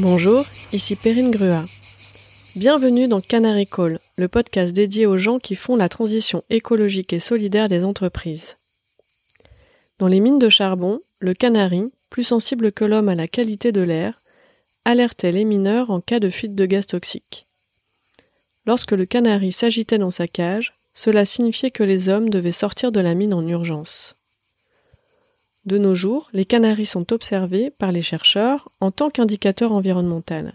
Bonjour, ici Perrine Grua. Bienvenue dans Canary Call, le podcast dédié aux gens qui font la transition écologique et solidaire des entreprises. Dans les mines de charbon, le canari, plus sensible que l'homme à la qualité de l'air, alertait les mineurs en cas de fuite de gaz toxiques. Lorsque le canari s'agitait dans sa cage, cela signifiait que les hommes devaient sortir de la mine en urgence. De nos jours, les canaris sont observés par les chercheurs en tant qu'indicateur environnemental.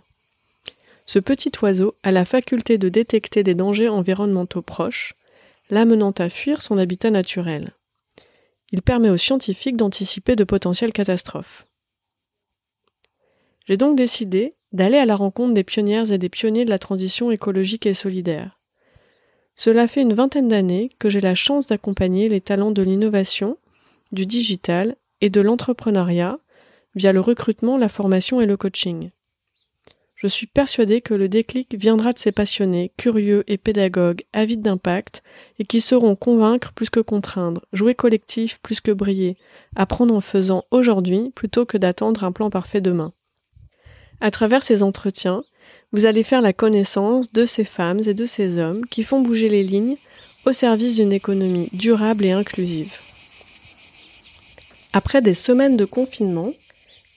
Ce petit oiseau a la faculté de détecter des dangers environnementaux proches, l'amenant à fuir son habitat naturel. Il permet aux scientifiques d'anticiper de potentielles catastrophes. J'ai donc décidé d'aller à la rencontre des pionnières et des pionniers de la transition écologique et solidaire. Cela fait une vingtaine d'années que j'ai la chance d'accompagner les talents de l'innovation, du digital et de l'entrepreneuriat via le recrutement, la formation et le coaching. Je suis persuadée que le déclic viendra de ces passionnés, curieux et pédagogues, avides d'impact, et qui sauront convaincre plus que contraindre, jouer collectif plus que briller, apprendre en faisant aujourd'hui plutôt que d'attendre un plan parfait demain. À travers ces entretiens, vous allez faire la connaissance de ces femmes et de ces hommes qui font bouger les lignes au service d'une économie durable et inclusive. Après des semaines de confinement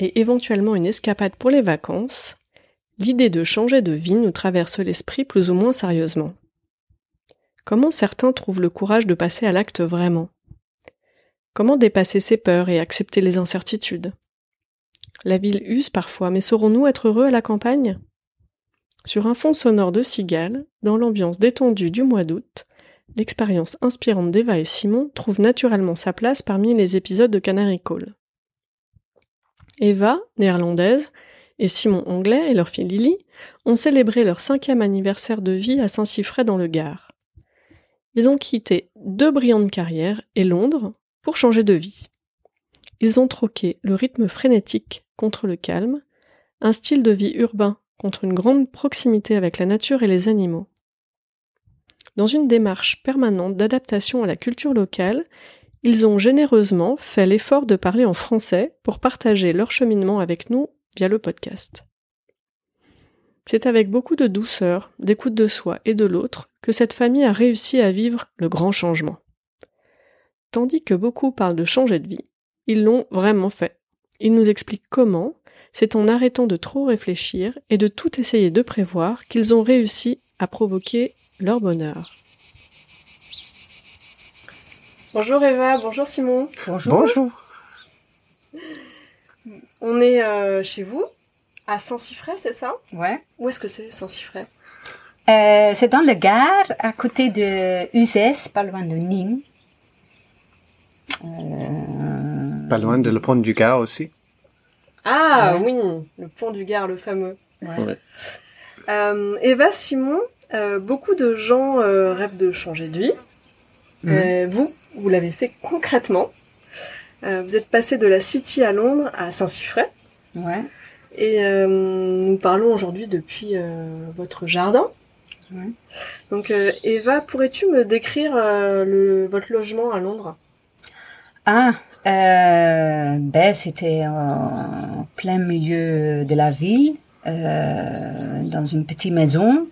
et éventuellement une escapade pour les vacances, l'idée de changer de vie nous traverse l'esprit plus ou moins sérieusement. Comment certains trouvent le courage de passer à l'acte vraiment? Comment dépasser ses peurs et accepter les incertitudes? La ville use parfois, mais saurons-nous être heureux à la campagne? Sur un fond sonore de cigales, dans l'ambiance détendue du mois d'août, l'expérience inspirante d'Eva et Simon trouve naturellement sa place parmi les épisodes de Canary Call. Eva, néerlandaise, et Simon anglais et leur fille Lily ont célébré leur cinquième anniversaire de vie à Saint-Siffray dans le Gard. Ils ont quitté deux brillantes carrières et Londres pour changer de vie. Ils ont troqué le rythme frénétique contre le calme, un style de vie urbain contre une grande proximité avec la nature et les animaux. Dans une démarche permanente d'adaptation à la culture locale, ils ont généreusement fait l'effort de parler en français pour partager leur cheminement avec nous via le podcast. C'est avec beaucoup de douceur, d'écoute de soi et de l'autre que cette famille a réussi à vivre le grand changement. Tandis que beaucoup parlent de changer de vie, ils l'ont vraiment fait. Ils nous expliquent comment, c'est en arrêtant de trop réfléchir et de tout essayer de prévoir qu'ils ont réussi à provoquer leur bonheur. Bonjour Eva, bonjour Simon. Bonjour. Bonjour. On est euh, chez vous, à Saint-Siffray, c'est ça? Ouais. Où est-ce que c'est Saint-Siffray euh, C'est dans le Gard, à côté de Uzès, pas loin de Nîmes. Euh... Pas loin de le pont du Gard aussi. Ah oui, le pont du Gard, le fameux. Ouais. Euh, Eva, Simon, euh, beaucoup de gens euh, rêvent de changer de vie. Mhm. vous, vous l'avez fait concrètement. vous êtes passé de la City à Londres à Saint-Siffray. Ouais. Et nous parlons aujourd'hui depuis votre jardin. Ouais. Donc Eva, pourrais-tu me décrire le, votre logement à Londres? Ah, ben c'était en plein milieu de la ville, dans une petite maison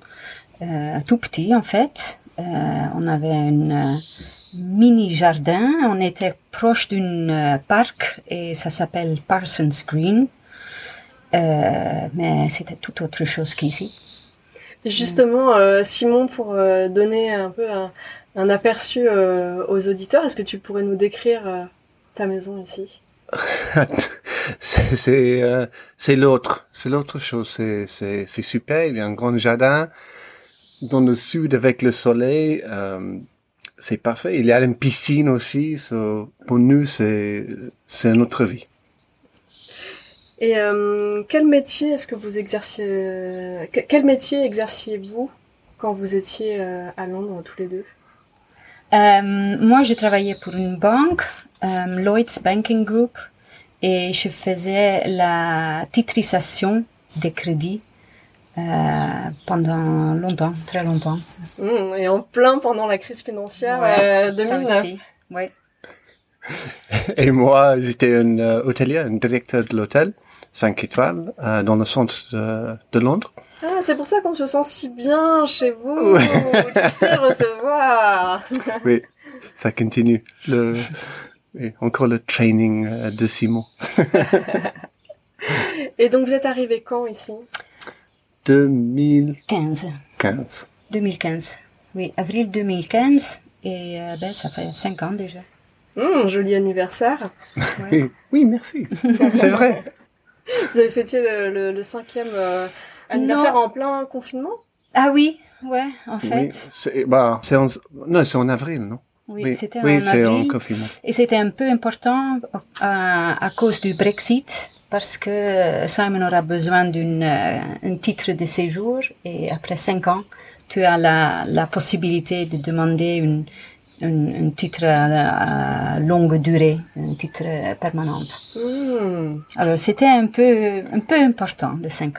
euh, tout petit en fait. Euh, on avait un mini jardin. On était proche d'une euh, parc et ça s'appelle Parsons Green. mais c'était tout autre chose qu'ici. Justement, Simon, pour donner un peu un, aperçu aux auditeurs, est-ce que tu pourrais nous décrire ta maison ici? C'est l'autre, c'est l'autre chose. C'est super. Il y a un grand jardin dans le sud avec le soleil, euh, c'est parfait. Il y a une piscine aussi. pour nous, c'est c'est notre vie. Et euh, quel métier est-ce que vous exerciez Quel métier exerciez-vous quand vous étiez euh, à Londres tous les deux? Moi, j'ai travaillé pour une banque, Lloyd's Banking Group, et je faisais la titrisation des crédits euh, pendant longtemps, très longtemps. Mmh, et en plein pendant la crise financière ouais, 2009. Oui. Et moi, j'étais un euh, hôtelier, un directeur de l'hôtel. 5 étoiles euh, dans le centre de, de Londres. Ah, c'est pour ça qu'on se sent si bien chez vous. tu sais recevoir. oui, ça continue. Le, oui, encore le training euh, de Simon. Et donc, vous êtes arrivé quand ici? 2015. 15. 2015. Oui, avril 2015. Et euh, ben, ça fait 5 ans déjà. Hum, joli anniversaire. Oui, oui, merci. c'est vrai. Vous avez fêté le, le, cinquième euh, anniversaire en plein confinement? Ah oui, ouais, en fait. Oui, c'est bah, en, non, c'est en avril, non? Oui, c'était oui, en avril. En confinement. Et c'était un peu important à, à, cause du Brexit parce que Simon aura besoin d'un euh, titre de séjour et après cinq ans, tu as la, la possibilité de demander une, un, titre à, longue durée, un titre permanent. Hmm. Alors c'était un peu, un peu important, les cinq,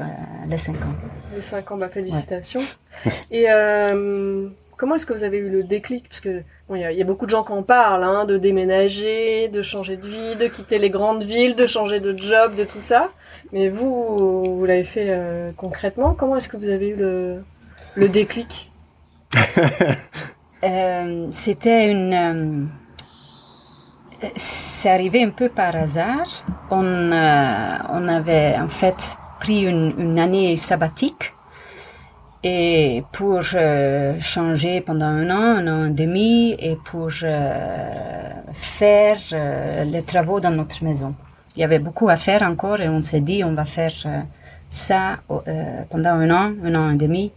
les cinq ans. Les cinq ans, bah, félicitations. Et euh, comment est-ce que vous avez eu le déclic? Parce que il y, a beaucoup de gens qui en parlent, hein, de déménager, de changer de vie, de quitter les grandes villes, de changer de job, de tout ça. Mais vous, vous l'avez fait euh, concrètement. Comment est-ce que vous avez eu le, le déclic? Euh, c'était une. Euh, c'est arrivé un peu par hasard. On, euh, on avait en fait pris une, une, année sabbatique et pour changer pendant un an, un an et demi, et pour faire les travaux dans notre maison. Il y avait beaucoup à faire encore et on s'est dit on va faire ça pendant un an, un an et demi,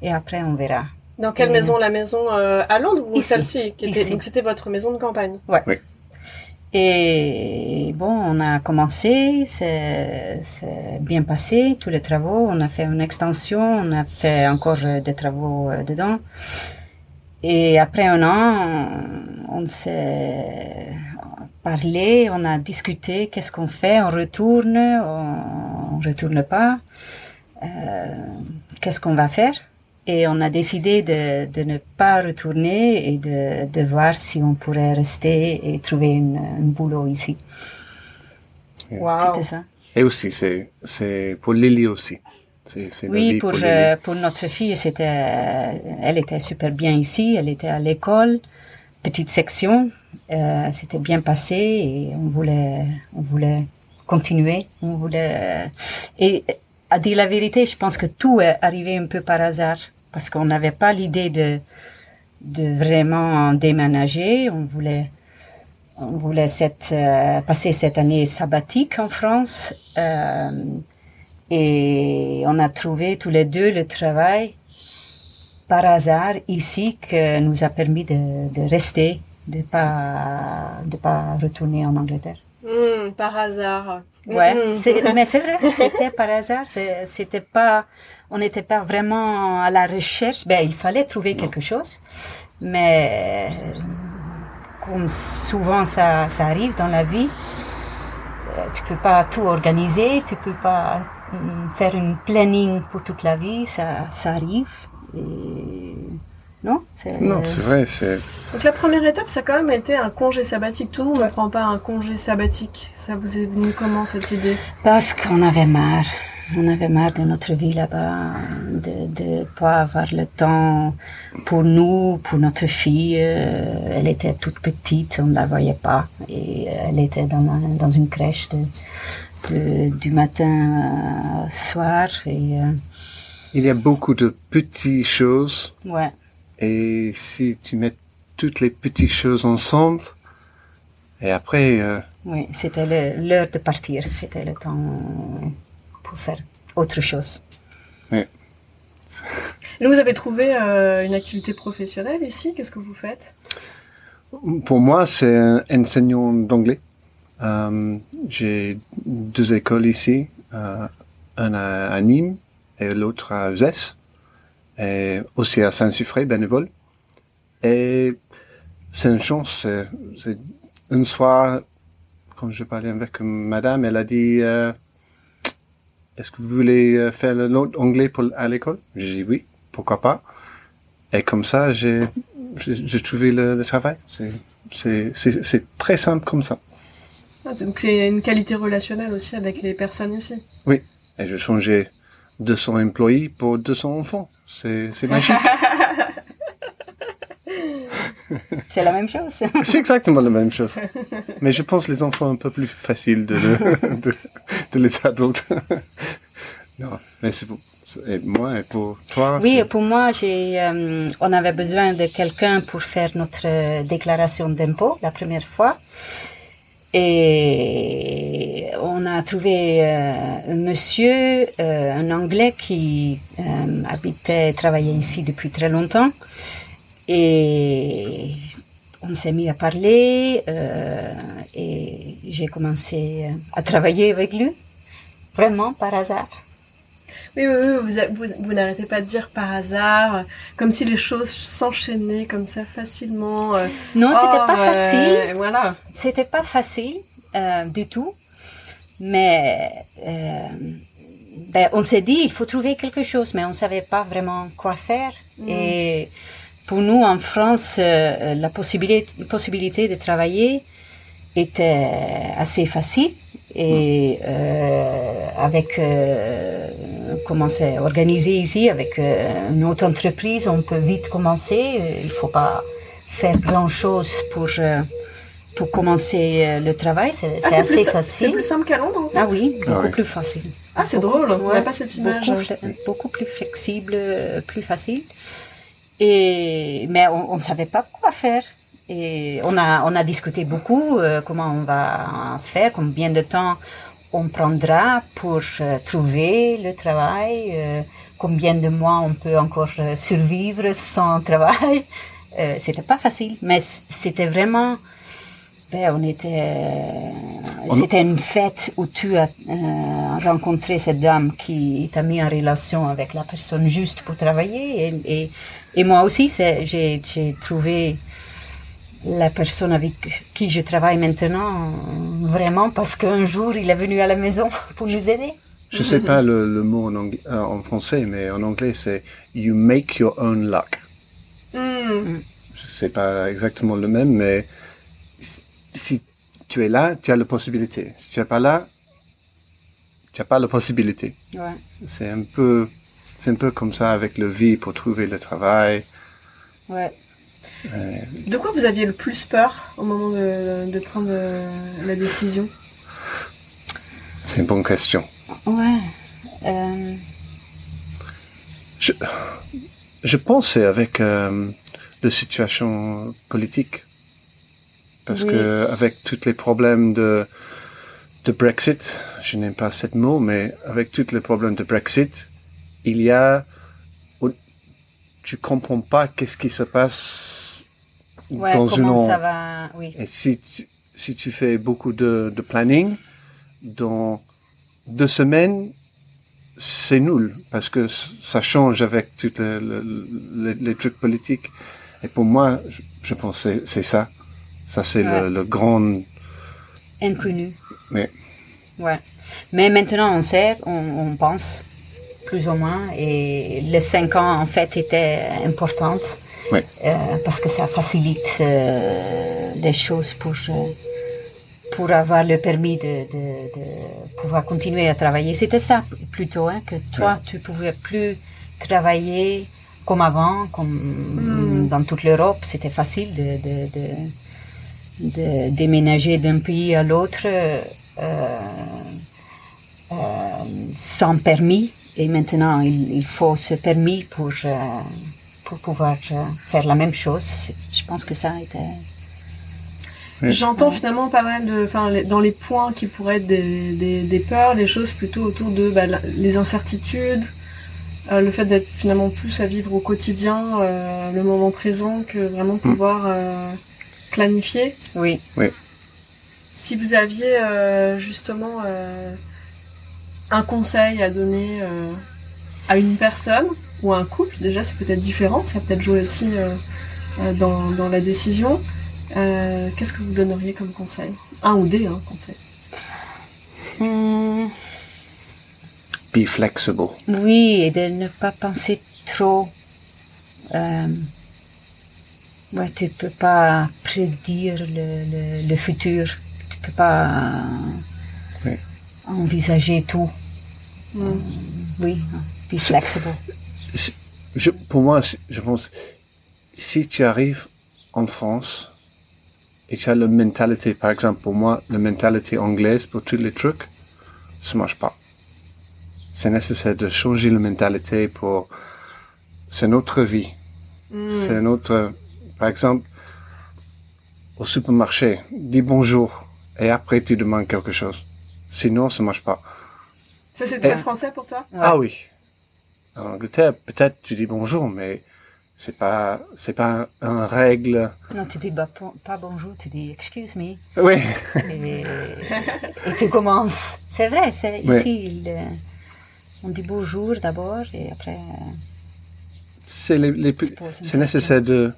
et après on verra. Dans quelle maison? La maison euh, à Londres ou celle-ci Donc c'était votre maison de campagne? Ouais. Oui. Et bon, on a commencé, c'est bien passé, tous les travaux. On a fait une extension, on a fait encore des travaux euh, dedans. Et après un an, on s'est parlé, on a discuté, qu'est-ce qu'on fait, on retourne, on, ne retourne pas, euh, qu'est-ce qu'on va faire? Et on a décidé de, de, ne pas retourner et de, de, voir si on pourrait rester et trouver un boulot ici. Wow. C'était ça. Et aussi, c'est, c'est pour Lily aussi. Oui, pour, pour, euh, pour, notre fille, c'était, elle était super bien ici. Elle était à l'école, petite section. Euh, c'était bien passé et on voulait, on voulait continuer. On voulait, et à dire la vérité, je pense que tout est arrivé un peu par hasard parce qu'on n'avait pas l'idée de, de vraiment déménager. On voulait, on voulait cette, euh, passer cette année sabbatique en France euh, et on a trouvé tous les deux le travail par hasard ici que nous a permis de, de rester, de pas de pas retourner en Angleterre. Hmm, par hasard. Ouais, hmm. mais c'est vrai, c'était par hasard. C'était pas, on n'était pas vraiment à la recherche. Ben, il fallait trouver quelque chose, mais comme souvent ça, ça arrive dans la vie, euh, tu peux pas tout organiser, tu peux pas hmm, faire une planning pour toute la vie. Ça, ça arrive. Et non c'est... Non, c'est vrai. C'est... Donc la première étape, ça a quand même été un congé sabbatique. Tout le monde ne prend pas un congé sabbatique. Ça vous est venu comment cette idée? Parce qu'on avait marre. On avait marre de notre vie là-bas, de ne pas avoir le temps pour nous, pour notre fille. Euh, elle était toute petite, on ne la voyait pas. Et elle était dans, dans une crèche de, du matin au soir. Et, euh, Il y a beaucoup de petites choses. Ouais. Et si tu mets toutes les petites choses ensemble, et après... Euh, oui, c'était l'heure de partir, c'était le temps pour faire autre chose. Oui. vous avez trouvé euh, une activité professionnelle ici? Qu'est-ce que vous faites? Pour moi, c'est un enseignant d'anglais. Euh, j'ai deux écoles ici, euh, un à, Nîmes et l'autre à Uzès aussi à Saint-Suffré, bénévole. Et c'est une chance. C'est une soir, quand je parlais avec madame, elle a dit, euh, est-ce que vous voulez euh, faire l'anglais pour, à l'école? J'ai dit oui, pourquoi pas? Et comme ça, j'ai, j'ai trouvé le, travail. C'est, c'est, c'est, très simple comme ça. Ah, donc c'est une qualité relationnelle aussi avec les personnes ici. Oui, et je changeais 200 employés pour 200 enfants. C'est c'est magique. C'est la même chose. c'est exactement la même chose. Mais je pense les enfants un peu plus facile de, de, de les adultes. non, mais c'est pour et moi et pour toi. Oui, pour moi, j'ai, euh, on avait besoin de quelqu'un pour faire notre euh, déclaration d'impôt la première fois. Et on a trouvé euh, un monsieur, euh, un Anglais qui euh, habitait travaillait ici depuis très longtemps. Et on s'est mis à parler euh, et j'ai commencé à travailler avec lui, vraiment par hasard. Oui, oui, oui, vous, vous, vous n'arrêtez pas de dire par hasard, euh, comme si les choses s'enchaînaient comme ça facilement. euh, Non, c'était oh, pas euh, facile. Voilà. C'était pas facile euh, du tout, mais euh, ben, on s'est dit il faut trouver quelque chose, mais on savait pas vraiment quoi faire. Et pour nous en France, euh, la possibilité, possibilité de travailler était assez facile. Et euh, avec euh, comment c'est organisé ici, avec euh, une autre entreprise, on peut vite commencer. Il faut pas faire grand chose pour euh, pour commencer euh, le travail. C'est Ah, c'est c'est plus, assez c'est facile. plus simple qu'à Londres. en fait? Ah oui, beaucoup oui. plus facile. Ah, c'est drôle. On ouais, n'a pas cette image. Beaucoup, beaucoup plus flexible, plus facile. Et, mais on ne savait pas quoi faire. Et on a, on a discuté beaucoup euh, comment on va faire, combien de temps on prendra pour euh, trouver le travail, euh, combien de mois on peut encore survivre sans travail. C'était pas facile, mais c'était vraiment. Ben, on était. On- C'était une fête où tu as rencontré cette dame qui t'a mis en relation avec la personne juste pour travailler. Et, et, et moi aussi, j'ai trouvé la personne avec qui je travaille maintenant vraiment parce qu'un jour il est venu à la maison pour nous aider. Je sais pas le, le mot en, anglais, euh, en français, mais en anglais c'est you make your own luck. Hmm. Je sais pas exactement le même, mais si tu es là, tu as la possibilité. Si tu es pas là, tu n'as pas la possibilité. Ouais. C'est un peu, c'est un peu comme ça avec le vie pour trouver le travail. Ouais. De quoi vous aviez le plus peur au moment de, de prendre euh, la décision? C'est une bonne question. Ouais. Euh, Je, je pense avec euh, la situation politique. Parce Oui. que avec tous les problèmes de, de Brexit, je n'aime pas ce mot, mais avec tous les problèmes de Brexit, il y a, tu comprends pas qu'est-ce qui se passe ouais, dans une ça va Oui. Et si tu, si tu fais beaucoup de, de planning, dans deux semaines, c'est nul parce que ça change avec tous les, les, les trucs politiques. Et pour moi, je, je pense que c'est- c'est ça. Ça, c'est Ouais. le, le grand... Inconnu. Mais Ouais. Mais maintenant, on sait, on, on pense, plus ou moins, et les cinq ans, en fait, étaient importantes, Ouais. euh, parce que ça facilite euh, les choses pour, euh, pour avoir le permis de, de, de pouvoir continuer à travailler. C'était ça, plutôt, hein, que toi, tu pouvais plus travailler comme avant, comme Mm. dans toute l'Europe, c'était facile de, de, de, de déménager d'un pays à l'autre euh, euh, sans permis. Et maintenant, il, il faut ce permis pour, euh, pour pouvoir euh, faire la même chose. Je pense que ça était... Oui. J'entends finalement pas mal de, enfin, les- dans les points qui pourraient être des, des, des peurs, les choses plutôt autour de bah, la- les incertitudes, euh, le fait d'être finalement plus à vivre au quotidien, euh, le moment présent, que vraiment pouvoir euh, planifier. Oui. Si vous aviez euh, justement euh, un conseil à donner euh, à une personne ou un couple, déjà c'est peut-être différent, ça peut-être joué aussi euh, euh, dans, dans la décision. Euh, Qu'est-ce que vous donneriez comme conseil? Un ou des hein, conseils. Hmm, be flexible. oui, et de ne pas penser trop. Euh, ouais, tu peux pas prédire le, le, le futur. tu peux pas Oui. envisager tout. Mm. Oui, be flexible. Je, pour moi, je pense, si tu arrives en France et tu as la mentalité, par exemple, pour moi, la mentalité anglaise pour tous les trucs, ça marche pas. C'est nécessaire de changer la mentalité pour, c'est notre vie. Mm. C'est notre, par exemple, au supermarché, dis bonjour et après tu demandes quelque chose. Sinon, ça marche pas. Ça, c'est très français pour toi? Ah oui. En Angleterre, peut-être tu dis bonjour, mais c'est pas, c'est pas un, un règle. Non, tu dis pas, pas bonjour, tu dis excuse me. Oui. Et, et tu commences. C'est vrai, c'est ici. il, euh, on dit bonjour d'abord et après. euh, C'est les, les c'est nécessaire de,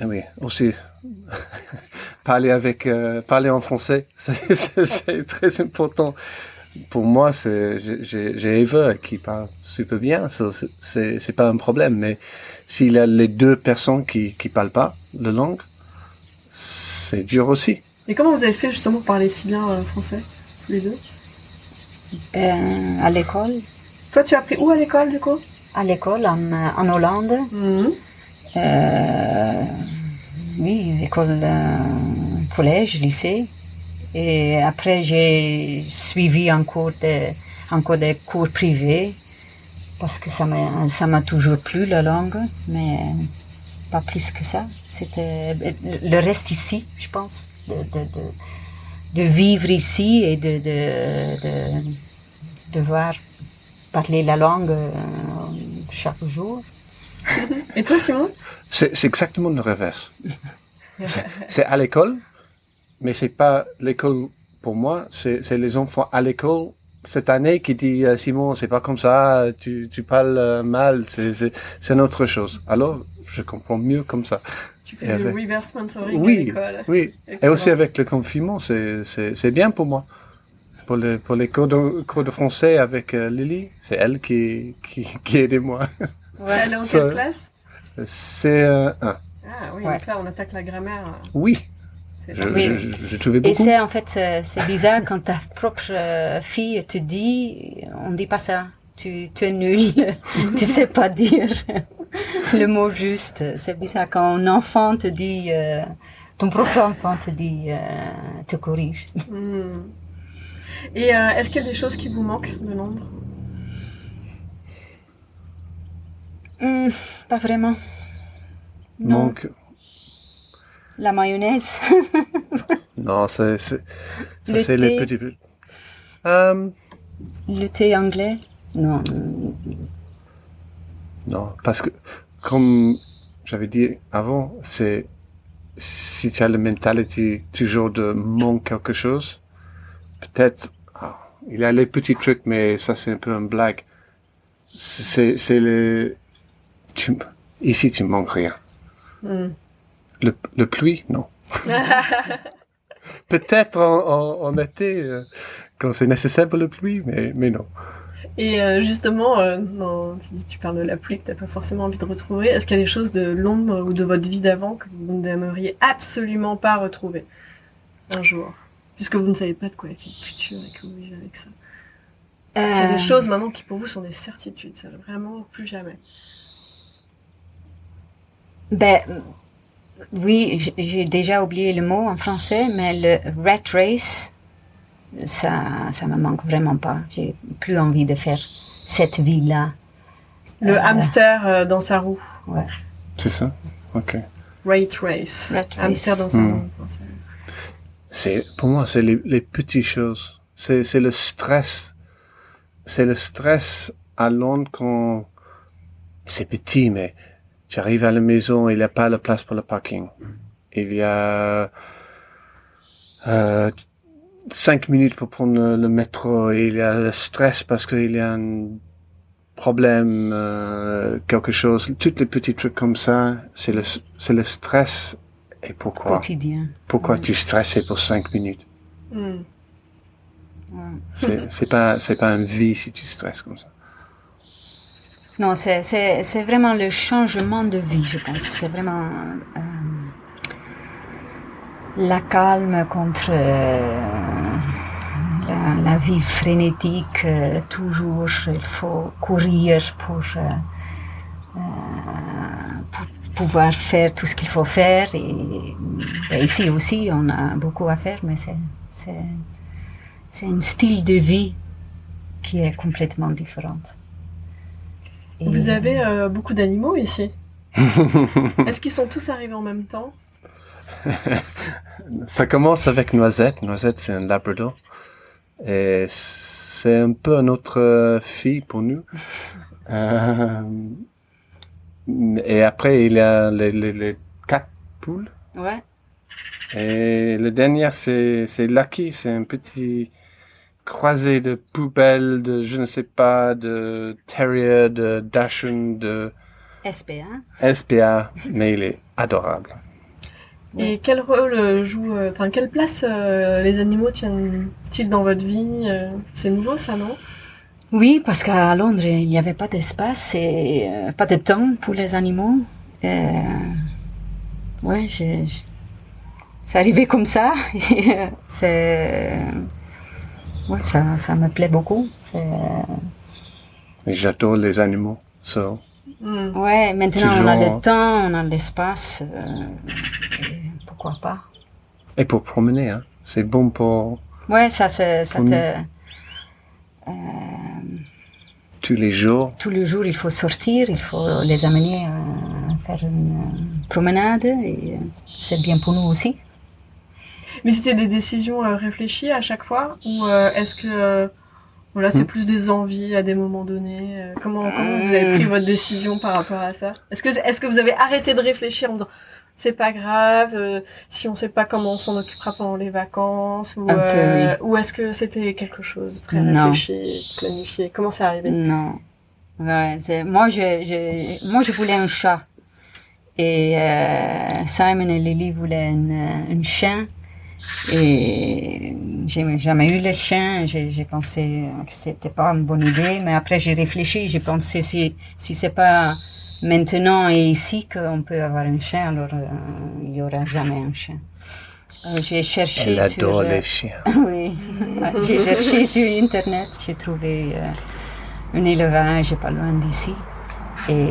ah oui, aussi, parler avec, euh, parler en français, c'est très important. Pour moi, c'est, j'ai- Eva qui parle super bien, c'est- pas un problème, mais s'il y a les deux personnes qui, qui parlent pas la langue, c'est dur aussi. Et comment vous avez fait justement pour parler si bien euh, français, tous les deux? Euh, à l'école. Toi, tu as appris où à l'école, du coup? À l'école en, en Hollande. Mhm. Euh, oui, école, euh, collège, lycée. Et après, j'ai suivi encore des, encore des cours privés parce que ça m'a, ça m'a toujours plu la langue, mais pas plus que ça. C'était le reste ici, je pense, de, de, de, de vivre ici et de, de, de, de voir parler la langue euh, chaque jour. Et toi, Simon? C'est c'est exactement le reverse. C'est- C'est à l'école, mais c'est pas l'école pour moi, c'est les enfants à l'école cette année qui dit euh, Simon, c'est pas comme ça, tu, tu parles euh, mal, c'est c'est c'est une autre chose. Alors, je comprends mieux comme ça. Tu fais du avec- reverse mentoring à Oui, l'école. oui. Et aussi avec le confinement, c'est c'est c'est bien pour moi. Pour les pour les cours de cours de français avec euh, Lily, c'est elle qui qui qui aide moi. Elle est en quelle classe? C'est euh, un. Ah oui, Ouais. donc là, on attaque la grammaire. Oui, je, Oui. je, trouvé Et c'est en fait c'est bizarre quand ta propre euh, fille te dit on dit pas ça. Tu tu es nul. Tu sais pas dire le mot juste. C'est bizarre quand un enfant te dit euh, ton propre enfant te dit euh, te corrige. Hmm. Et euh, est-ce qu'il y a des choses qui vous manquent de Londres Hmm, pas vraiment. Non. Donc, la mayonnaise non, c'est c'est ça, Le c'est les petits. Euh, le thé anglais non non, parce que comme j'avais dit avant, c'est si tu as la mentalité toujours de manque quelque chose, peut-être ah, il y a les petits trucs, mais ça c'est un peu une blague. C'est c'est le tu, ici tu manques rien. Hmm. Le, le pluie, non. Peut-être en, en, en été, euh, quand c'est nécessaire pour le pluie, mais, mais non. Et euh, justement, euh, non, tu dis tu parles de la pluie que t'as pas forcément envie de retrouver. Est-ce qu'il y a des choses de Londres ou de votre vie d'avant que vous n'aimeriez absolument pas retrouver un jour? Puisque vous ne savez pas de quoi est fait le futur et que vous vivez avec ça. Est-ce qu'il y a des choses maintenant qui pour vous sont des certitudes Ça vraiment plus jamais. Ben, oui, j'ai déjà oublié le mot en français, mais le rat race, ça, ça me manque vraiment pas. J'ai plus envie de faire cette vie-là. Le Euh, hamster euh, dans sa roue. Ouais. C'est ça? Ok. Rate race. Rat race. Hamster dans sa Hmm. roue. en français. C'est, pour moi, c'est les, les petites choses. C'est, c'est le stress. C'est le stress à Londres quand c'est petit, mais tu arrives à la maison, il n'y a pas la place pour le parking. Il y a euh, cinq minutes pour prendre le, le métro. Il y a le stress parce qu'il y a un problème, euh, quelque chose. Tous les petits trucs comme ça, c'est le, c'est le stress. Et pourquoi? Quotidien. Pourquoi tu stressais pour cinq minutes? Ouais. C'est, c'est pas, c'est pas une vie si tu stresses comme ça. Non, c'est, vraiment le changement de vie, je pense. C'est vraiment euh, la calme contre euh, la, vie frénétique. Euh, toujours, il faut courir pour, pouvoir faire tout ce qu'il faut faire. Et, ici aussi, on a beaucoup à faire, mais c'est un style de vie qui est complètement Vous avez beaucoup d'animaux ici Est-ce qu'ils sont tous arrivés en même temps? Ça commence avec Noisette. Noisette, c'est un labrador. Et c'est un peu notre fille pour nous. Euh, et après, il y a les, quatre poules. Ouais. Et le dernier, c'est, c'est Lucky. C'est un petit croisé de poubelles, de je ne sais pas, de terrier, de dachshund, de SPA. SPA, mais il est adorable. Et quel rôle euh, joue, euh, enfin quelle place euh, les animaux tiennent-ils dans votre vie C'est nouveau ça, non? Oui, parce qu'à Londres il n'y avait pas d'espace et pas de temps pour les animaux. Ouais, c'est arrivé comme ça. c'est, ouais, ça, ça me plaît beaucoup. J'adore les animaux, so. Mm. Ouais, maintenant on a le temps, on a l'espace. pourquoi pas Et pour promener, hein. c'est bon pour. Ouais, ça, ça te. Euh, tous les jours. Tous les jours, il faut sortir, il faut les amener à faire une promenade et euh, c'est bien pour nous aussi. Mais c'était des décisions euh, réfléchies à chaque fois ou est-ce que voilà, c'est hmm. plus des envies à des moments donnés. Euh, comment, comment vous avez pris votre décision par rapport à ça? Est-ce que, est-ce que vous avez arrêté de réfléchir en disant c'est pas grave euh, si on sait pas comment on s'en occupera pendant les vacances ou, euh, ou est-ce que c'était quelque chose de très réfléchi, planifié? Comment c'est arrivé? Non. Ouais, c'est, moi, je, je, moi, je voulais un chat. Et Simon et Lily voulaient un chien. Et j'ai jamais eu les chiens. J'ai pensé que c'était pas une bonne idée, mais après j'ai réfléchi. J'ai pensé si si c'est pas maintenant et ici qu'on peut avoir un chien, alors euh, il y aura jamais un chien. Euh, j'ai cherché Elle adore sur, les chiens. oui, j'ai cherché sur internet. J'ai trouvé euh, un élevage pas loin d'ici et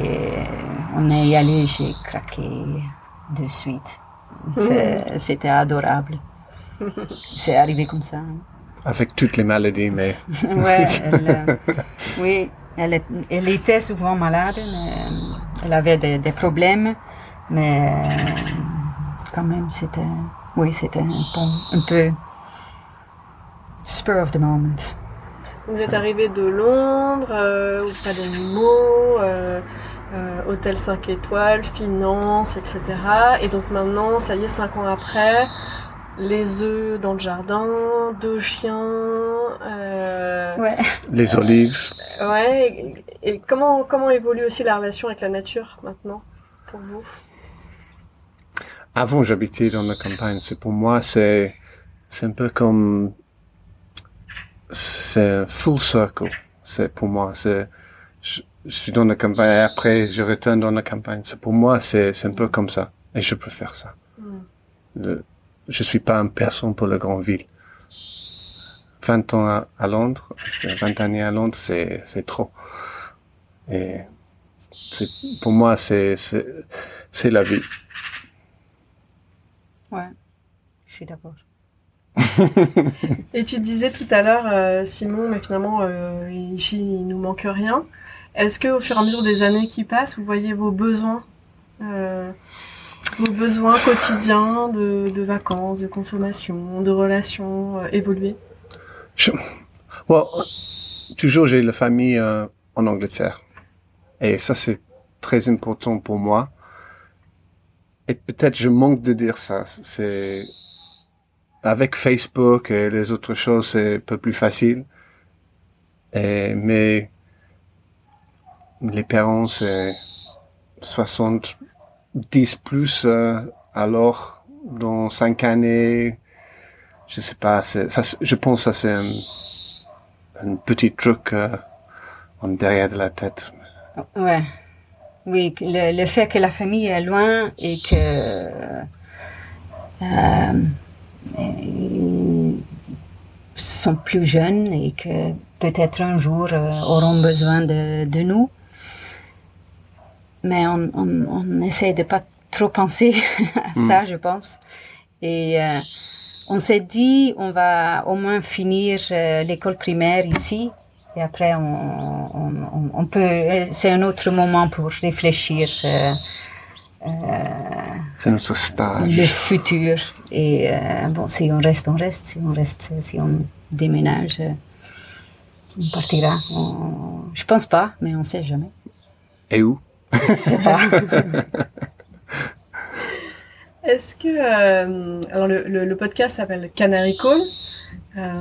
on est allé. J'ai craqué de suite. C'était adorable. C'est arrivé comme ça. Hein. Avec toutes les maladies, mais. ouais, elle, euh, oui, elle, elle, était souvent malade, mais euh, elle avait des, des problèmes, mais euh, quand même, c'était. Oui, c'était un, un, peu. spur of the moment. Vous êtes arrivé de Londres, euh, pas d'animaux, euh, hôtel 5 étoiles, finance, etc. Et donc maintenant, ça y est, 5 ans après, les œufs dans le jardin, deux chiens. Euh, ouais. Les olives. Ouais. Et, comment comment évolue aussi la relation avec la nature maintenant pour vous? Avant, j'habitais dans la campagne. C'est pour moi, c'est c'est un peu comme c'est full circle. C'est pour moi, c'est je, suis dans la campagne et après je retourne dans la campagne. C'est pour moi, c'est c'est un peu comme ça et je préfère ça. Hmm je suis pas une personne pour la grande ville. 20 ans à, Londres, 20 années à Londres, c'est, c'est trop. Et c'est, pour moi, c'est, c'est, c'est la vie. Ouais, je suis d'accord. Et tu disais tout à l'heure, euh, Simon, mais finalement, euh, ici, il nous manque rien. Est-ce que au fur et à mesure des années qui passent, vous voyez vos besoins euh, vos besoins quotidiens de, vacances, de consommation, de relations euh, évoluer Toujours, j'ai la famille euh, en Angleterre. Et ça, c'est très important pour moi. Et peut-être je manque de dire ça. C'est avec Facebook et les autres choses, c'est un peu plus facile. Mais les parents, c'est 60, 10 plus euh, alors dans cinq années je sais pas ça, je pense que c'est un, petit truc euh, en derrière de la tête ouais oui le, le, fait que la famille est loin et que euh, sont plus jeunes et que peut-être un jour euh, auront besoin de, de, nous. Mais on, on, on, essaie de pas trop penser à ça, mm. je pense. Et euh, on s'est dit, on va au moins finir euh, l'école primaire ici. Et après, on, on peut. C'est un autre moment pour réfléchir. Euh, c'est notre stage. Le futur. Et bon, si on reste, on reste. Si on reste, si on déménage, on partira. Je pense pas, mais on sait jamais. Et où? Est-ce que alors le, podcast s'appelle Canary Call,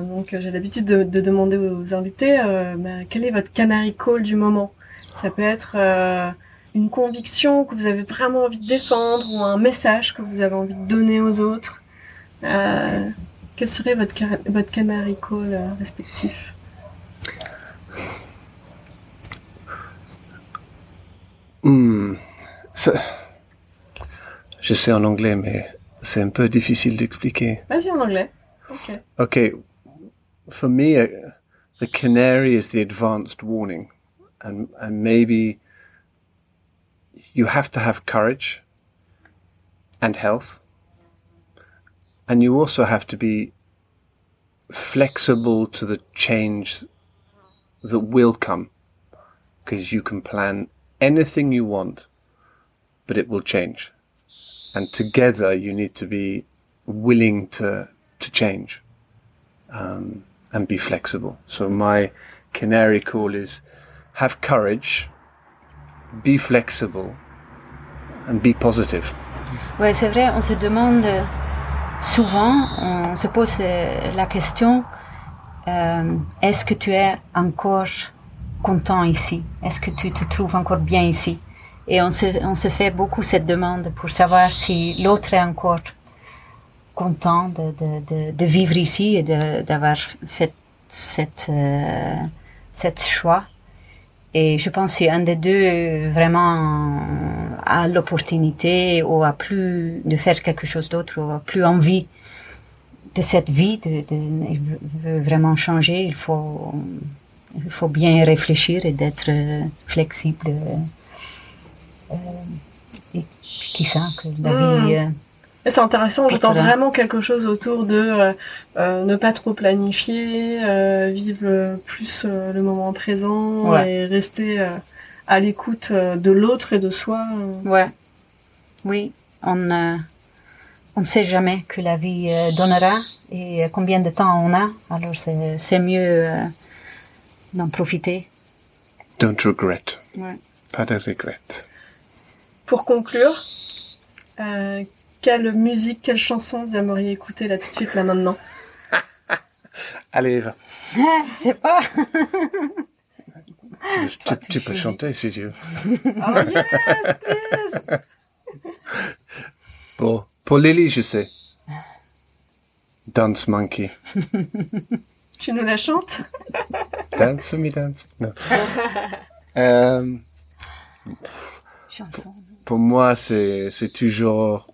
donc j'ai l'habitude de, de, demander aux invités bah, quel est votre Canary Call du moment? Ça peut être une conviction que vous avez vraiment envie de défendre ou un message que vous avez envie de donner aux autres. Euh, Quel serait votre, votre canary call euh, respectif? Hmm, Je sais en anglais, mais c'est un peu difficile d'expliquer. Vas-y en anglais. Ok. Okay. For me, uh, the canary is the advanced warning. And, and maybe you have to have courage and health. And you also have to be flexible to the change that will come because you can plan anything you want, but it will change. And together you need to be willing to, to change, um, and be flexible. So my canary call is have courage, be flexible, and be positive. Ouais, c'est vrai, on se demande souvent, on se pose la question, euh, est-ce que tu es encore content ici? Est-ce que tu te trouves encore bien ici? Et on se, fait beaucoup cette demande pour savoir si l'autre est encore content de, vivre ici et d'avoir fait euh, cette choix. Et je pense si un des deux vraiment a l'opportunité ou a plus de faire quelque chose d'autre ou a plus envie de cette vie, de, de, il veut vraiment changer, il faut, il faut bien réfléchir et d'être flexible. Euh, et qui sait que la vie... Euh, c'est intéressant, j'entends vraiment quelque chose autour de euh, euh, ne pas trop planifier, euh, vivre plus le moment présent et rester à l'écoute de l'autre et de soi. Ouais. Oui, on on ne sait jamais que la vie donnera et combien de temps on a. Alors c'est mieux d'en profiter. Don't regret. Ouais. Pas de regret. Pour conclure, quelle musique, quelle chanson vous aimeriez écouter là tout de suite, là maintenant Allez, va. Je sais pas. tu, peux chanter si tu veux. Oh yes, please. Bon, pour Lily, je sais. Dance Monkey. tu nous la chantes? Dance me dance. Non. euh, Chanson. Pour moi, c'est toujours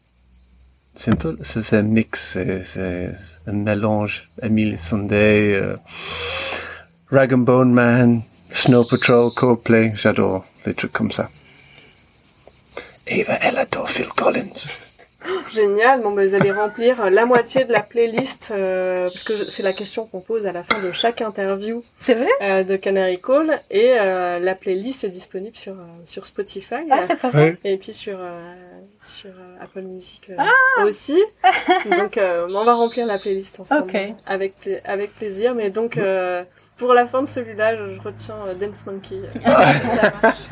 c'est un peu, c'est un mix, c'est un mélange. Emile Sunday, euh, Rag and Bone Man, Snow Patrol, Coldplay, j'adore des trucs comme ça. Eva, elle adore Phil Collins. Génial. Bon, ben, vous allez remplir la moitié de la playlist euh, parce que c'est la question qu'on pose à la fin de chaque interview. C'est vrai? Euh, de Canary Call et euh, la playlist est disponible sur euh, sur Spotify. Ah, c'est pas vrai. Et puis sur sur Apple Music ah aussi. donc on va remplir la playlist ensemble okay. avec avec plaisir. Mais donc pour la fin de celui-là, je, retiens euh, Dance Monkey. Ça marche.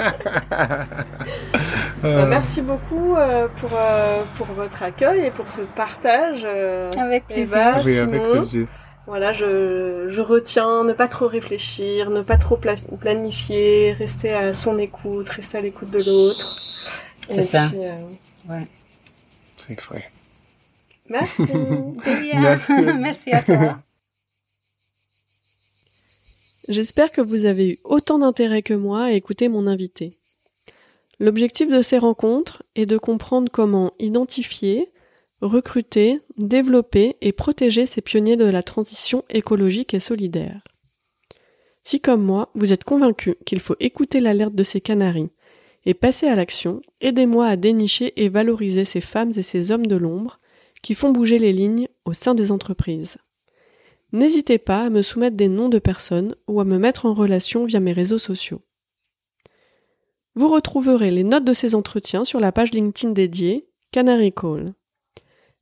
Euh, merci beaucoup euh, pour, pour votre accueil et pour ce partage. avec plaisir. Eva, Simon. Voilà, je, je retiens ne pas trop réfléchir, ne pas trop planifier, rester à son écoute, rester à l'écoute de l'autre. C'est ça. ouais. C'est vrai. Merci. Merci. Merci à toi. J'espère que vous avez eu autant d'intérêt que moi à écouter mon invité. L'objectif de ces rencontres est de comprendre comment identifier, recruter, développer et protéger ces pionniers de la transition écologique et solidaire. Si comme moi, vous êtes convaincu qu'il faut écouter l'alerte de ces canaris et passer à l'action, aidez-moi à dénicher et valoriser ces femmes et ces hommes de l'ombre qui font bouger les lignes au sein des entreprises. N'hésitez pas à me soumettre des noms de personnes ou à me mettre en relation via mes réseaux sociaux. Vous retrouverez les notes de ces entretiens sur la page LinkedIn dédiée Canary Call.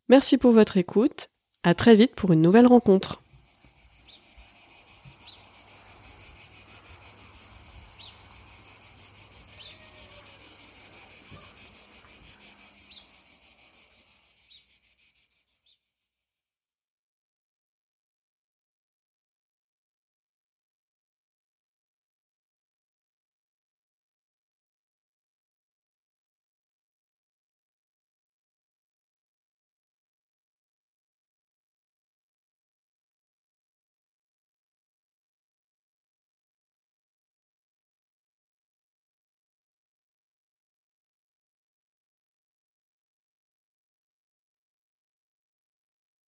Merci pour votre écoute. À très vite pour une nouvelle rencontre.